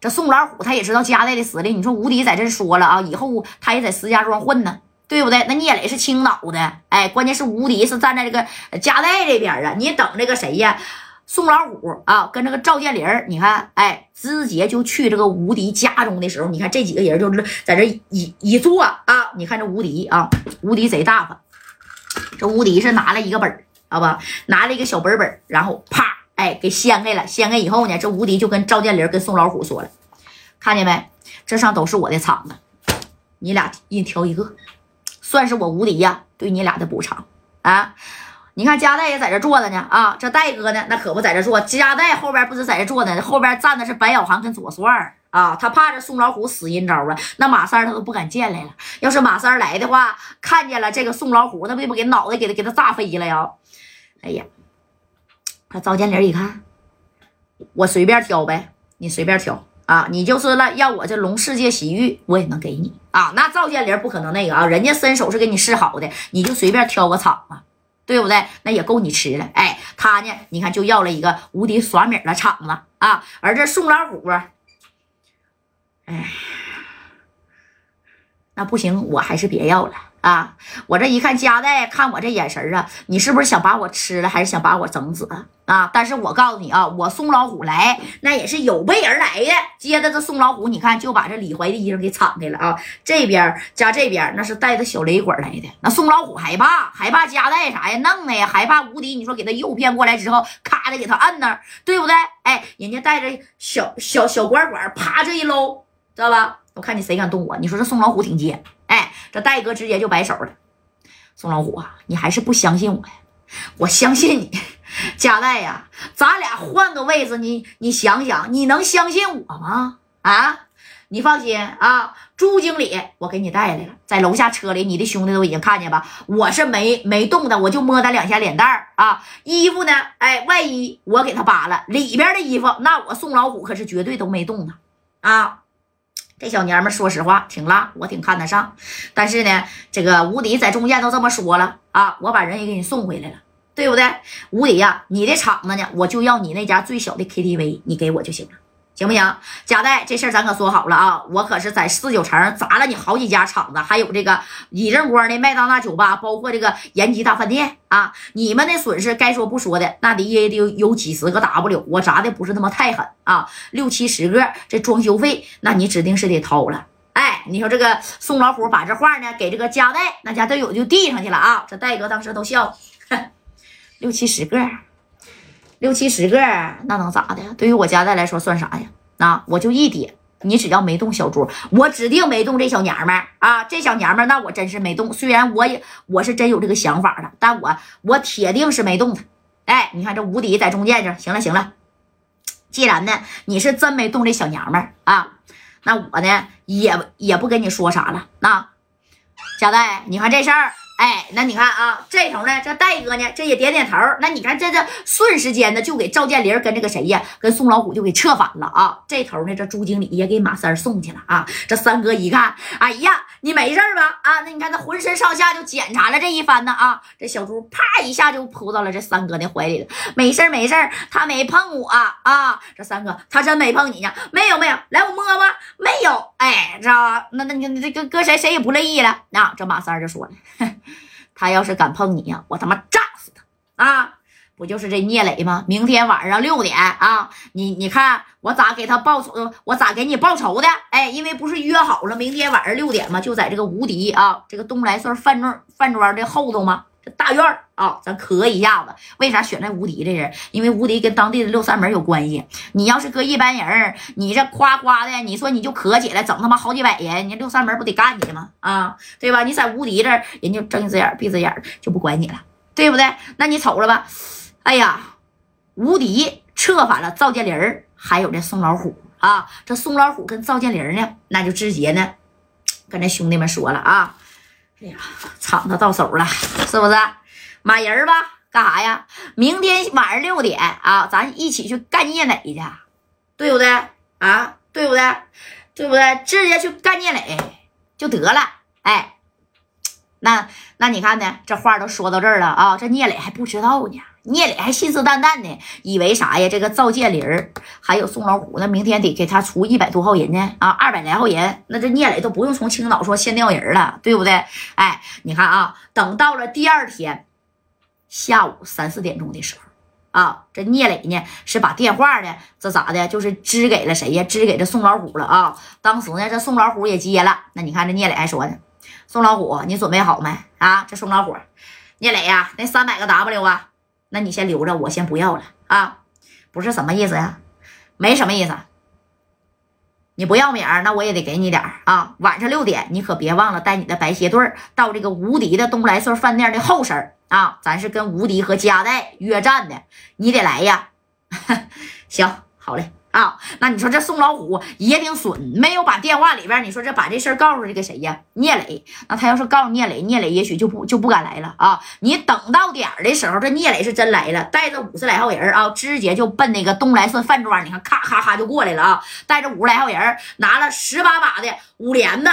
这宋老虎他也知道家代的实力，你说吴迪在这说了啊，以后他也在石家庄混呢，对不对？那聂磊是青岛的，哎，关键是吴迪是站在这个家代这边啊。你等这个谁呀？宋老虎啊，跟这个赵建林你看，哎，直接就去这个吴迪家中的时候，你看这几个人就是在这一一坐啊。你看这吴迪啊，吴迪贼大方，这吴迪是拿了一个本儿，好吧，拿了一个小本本，然后啪，哎，给掀开了。掀开以后呢，这吴迪就跟赵建林跟宋老虎说了，看见没？这上都是我的场子，你俩一人挑一个，算是我吴迪呀对你俩的补偿啊。你看加代也在这坐着呢啊，这戴哥呢，那可不在这坐。加代后边不是在这坐呢，后边站的是白小航跟左帅啊。他怕这宋老虎使阴招啊，那马三他都不敢见来了。要是马三来的话，看见了这个宋老虎，那不得不给脑袋给他给他炸飞了呀？哎呀，他赵建林一看，我随便挑呗，你随便挑啊，你就是了要我这龙世界洗浴，我也能给你啊。那赵建林不可能那个啊，人家伸手是给你示好的，你就随便挑个场子。对不对？那也够你吃了。哎，他呢？你看，就要了一个无敌耍米的场子啊。而这宋老虎，哎，那不行，我还是别要了。啊！我这一看，加代看我这眼神啊，你是不是想把我吃了，还是想把我整死啊？啊但是我告诉你啊，我宋老虎来，那也是有备而来的。接着这宋老虎，你看就把这李怀的衣裳给敞开了啊，这边加这边那是带着小雷管来的。那宋老虎害怕，害怕加代啥呀？弄的呀，害怕无敌。你说给他诱骗过来之后，咔的给他摁那，对不对？哎，人家带着小小小管管，啪这一搂，知道吧？我看你谁敢动我？你说这宋老虎挺贱。哎，这戴哥直接就摆手了。宋老虎啊，你还是不相信我呀？我相信你，加代呀，咱俩换个位置，你你想想，你能相信我吗？啊，你放心啊，朱经理，我给你带来了，在楼下车里，你的兄弟都已经看见吧？我是没没动的，我就摸他两下脸蛋儿啊，衣服呢？哎，外衣我给他扒了，里边的衣服，那我宋老虎可是绝对都没动的啊。这小娘们说实话挺辣，我挺看得上。但是呢，这个吴迪在中间都这么说了啊，我把人也给你送回来了，对不对？吴迪呀，你的厂子呢，我就要你那家最小的 KTV，你给我就行了。行不行？贾代，这事儿咱可说好了啊！我可是在四九城砸了你好几家厂子，还有这个李正光的麦当娜酒吧，包括这个延吉大饭店啊！你们的损失该说不说的，那得也得有几十个 W，我砸的不是那么太狠啊，六七十个，这装修费那你指定是得掏了。哎，你说这个宋老虎把这话呢给这个贾代，那家都有就递上去了啊！这戴哥当时都笑，六七十个。六七十个，那能咋的？对于我家代来说算啥呀？啊，我就一点，你只要没动小猪，我指定没动这小娘们儿啊！这小娘们儿，那我真是没动。虽然我也我是真有这个想法的，但我我铁定是没动他。哎，你看这无敌在中间这，行了行了，既然呢你是真没动这小娘们儿啊，那我呢也也不跟你说啥了。那贾代，你看这事儿。哎，那你看啊，这头呢，这戴哥呢，这也点点头。那你看，这这瞬时间呢，就给赵建林跟这个谁呀，跟宋老虎就给撤反了啊。这头呢，这朱经理也给马三送去了啊。这三哥一看，哎呀，你没事吧？啊，那你看他浑身上下就检查了这一番呢啊。这小猪啪一下就扑到了这三哥的怀里了，没事没事他没碰我啊。这三哥他真没碰你呀？没有没有，来我摸摸，没有。哎，知道吧？那那你这个搁谁谁也不乐意了。那这马三就说了。他要是敢碰你呀，我他妈炸死他啊！不就是这聂磊吗？明天晚上六点啊，你你看我咋给他报仇？我咋给你报仇的？哎，因为不是约好了明天晚上六点吗？就在这个无敌啊，这个东来顺饭庄饭庄的后头吗？大院啊，咱磕一下子。为啥选那无敌的人？因为无敌跟当地的六扇门有关系。你要是搁一般人，你这夸夸的，你说你就磕起来，整他妈好几百人，你六扇门不得干你吗？啊，对吧？你在无敌这儿，人家睁一只眼闭一只眼就不管你了，对不对？那你瞅着吧。哎呀，无敌策反了赵建林还有这宋老虎啊！这宋老虎跟赵建林呢，那就直接呢，跟这兄弟们说了啊！哎呀，厂子到手了，是不是？满人吧，干啥呀？明天晚上六点啊，咱一起去干聂磊去，对不对？啊，对不对？对不对？直接去干聂磊就得了。哎，那那你看呢？这话都说到这儿了啊，这聂磊还不知道呢。聂磊还信誓旦旦的，以为啥呀？这个赵建林还有宋老虎，那明天得给他出一百多号人呢啊，二百来号人，那这聂磊都不用从青岛说先调人了，对不对？哎，你看啊，等到了第二天下午三四点钟的时候啊，这聂磊呢是把电话呢，这咋的？就是支给了谁呀？支给这宋老虎了啊。当时呢，这宋老虎也接了。那你看这聂磊还说呢，宋老虎，你准备好没啊？这宋老虎，聂磊呀，那三百个 W 啊。那你先留着，我先不要了啊！不是什么意思呀？没什么意思。你不要名儿，那我也得给你点儿啊！晚上六点，你可别忘了带你的白鞋队到这个无敌的东来顺饭店的后身啊！咱是跟无敌和加代约战的，你得来呀！行，好嘞。啊，那你说这宋老虎也挺损，没有把电话里边，你说这把这事儿告诉这个谁呀？聂磊。那他要是告诉聂磊，聂磊也许就不就不敢来了啊。你等到点儿的时候，这聂磊是真来了，带着五十来号人啊，直接就奔那个东来顺饭庄，你看咔咔咔就过来了啊，带着五十来号人，拿了十八把的五连子。